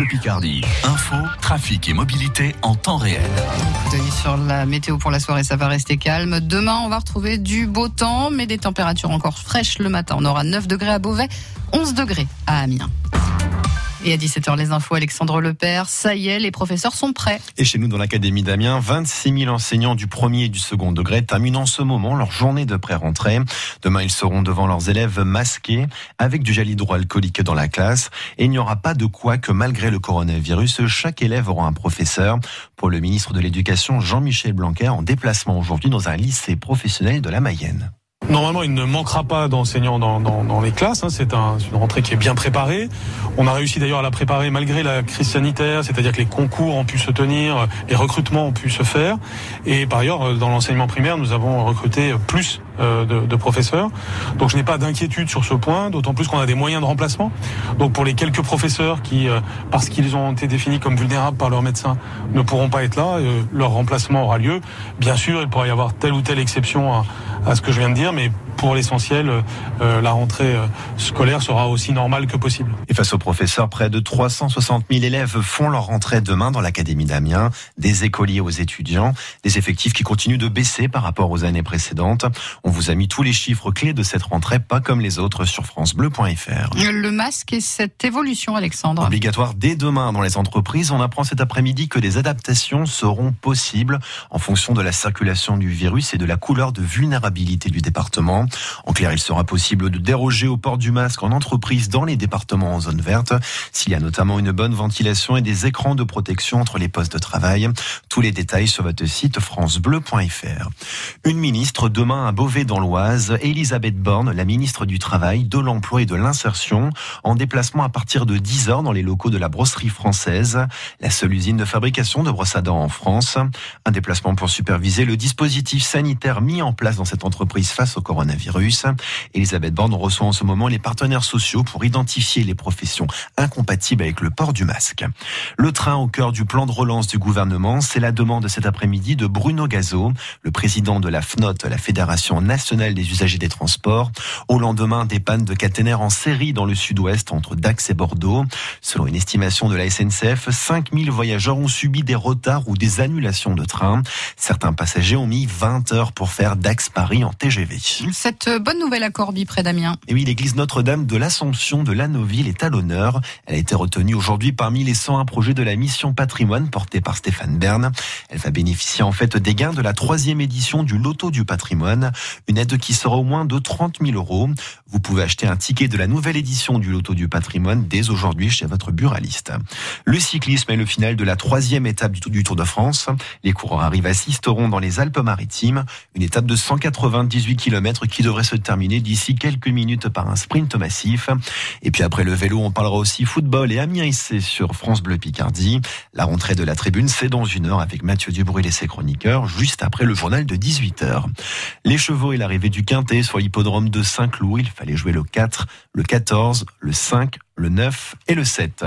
Bleu Picardie. Info, trafic et mobilité en temps réel. sur la météo pour la soirée, ça va rester calme. Demain, on va retrouver du beau temps, mais des températures encore fraîches le matin. On aura 9 degrés à Beauvais, 11 degrés à Amiens. Et à 17h, les infos, Alexandre Lepère. Ça y est, les professeurs sont prêts. Et chez nous, dans l'Académie d'Amiens, 26 000 enseignants du premier et du second degré terminent en ce moment leur journée de pré-rentrée. Demain, ils seront devant leurs élèves masqués avec du gel hydroalcoolique dans la classe. Et il n'y aura pas de quoi que malgré le coronavirus, chaque élève aura un professeur. Pour le ministre de l'Éducation, Jean-Michel Blanquer, en déplacement aujourd'hui dans un lycée professionnel de la Mayenne. Normalement, il ne manquera pas d'enseignants dans, dans, dans, les classes. Hein. C'est un, une rentrée qui est bien préparée. On a réussi d'ailleurs à la préparer malgré la crise sanitaire, c'est-à-dire que les concours ont pu se tenir, les recrutements ont pu se faire. Et par ailleurs, dans l'enseignement primaire, nous avons recruté plus euh, de, de, professeurs. Donc je n'ai pas d'inquiétude sur ce point, d'autant plus qu'on a des moyens de remplacement. Donc pour les quelques professeurs qui, euh, parce qu'ils ont été définis comme vulnérables par leur médecin, ne pourront pas être là, euh, leur remplacement aura lieu. Bien sûr, il pourra y avoir telle ou telle exception à, à ce que je viens de dire, mais pour l'essentiel, euh, la rentrée euh, scolaire sera aussi normale que possible. Et face aux professeurs, près de 360 000 élèves font leur rentrée demain dans l'Académie d'Amiens, des écoliers aux étudiants, des effectifs qui continuent de baisser par rapport aux années précédentes. On vous a mis tous les chiffres clés de cette rentrée, pas comme les autres, sur francebleu.fr. Le masque et cette évolution, Alexandre. Obligatoire dès demain dans les entreprises. On apprend cet après-midi que des adaptations seront possibles en fonction de la circulation du virus et de la couleur de vulnérabilité du département. En clair, il sera possible de déroger au port du masque en entreprise dans les départements en zone verte, s'il y a notamment une bonne ventilation et des écrans de protection entre les postes de travail. Tous les détails sur votre site francebleu.fr. Une ministre demain à Beauvais dans l'Oise, Elisabeth Borne, la ministre du Travail, de l'Emploi et de l'Insertion, en déplacement à partir de 10 heures dans les locaux de la brosserie française, la seule usine de fabrication de brosses à dents en France. Un déplacement pour superviser le dispositif sanitaire mis en place dans cette entreprise face au coronavirus virus. Elisabeth Borne reçoit en ce moment les partenaires sociaux pour identifier les professions incompatibles avec le port du masque. Le train au cœur du plan de relance du gouvernement, c'est la demande cet après-midi de Bruno Gazo, le président de la FNOT, la Fédération nationale des usagers des transports, au lendemain des pannes de caténaires en série dans le sud-ouest entre Dax et Bordeaux. Selon une estimation de la SNCF, 5000 voyageurs ont subi des retards ou des annulations de train. Certains passagers ont mis 20 heures pour faire Dax-Paris en TGV cette bonne nouvelle à Corby, près d'Amiens. Et oui, l'église Notre-Dame de l'Assomption de Lannoville est à l'honneur. Elle a été retenue aujourd'hui parmi les 101 projets de la mission patrimoine portée par Stéphane Bern. Elle va bénéficier en fait des gains de la troisième édition du Loto du patrimoine, une aide qui sera au moins de 30 000 euros. Vous pouvez acheter un ticket de la nouvelle édition du Loto du patrimoine dès aujourd'hui chez votre buraliste. Le cyclisme est le final de la troisième étape du Tour de France. Les coureurs arrivent à Sisteron dans les Alpes-Maritimes, une étape de 198 km qui devrait se terminer d'ici quelques minutes par un sprint massif. Et puis après le vélo, on parlera aussi football et Amiens c'est sur France Bleu Picardie. La rentrée de la tribune, c'est dans une heure avec Mathieu Dubruil et ses chroniqueurs, juste après le journal de 18h. Les chevaux et l'arrivée du Quintet sur l'hippodrome de Saint-Cloud. Il fallait jouer le 4, le 14, le 5, le 9 et le 7.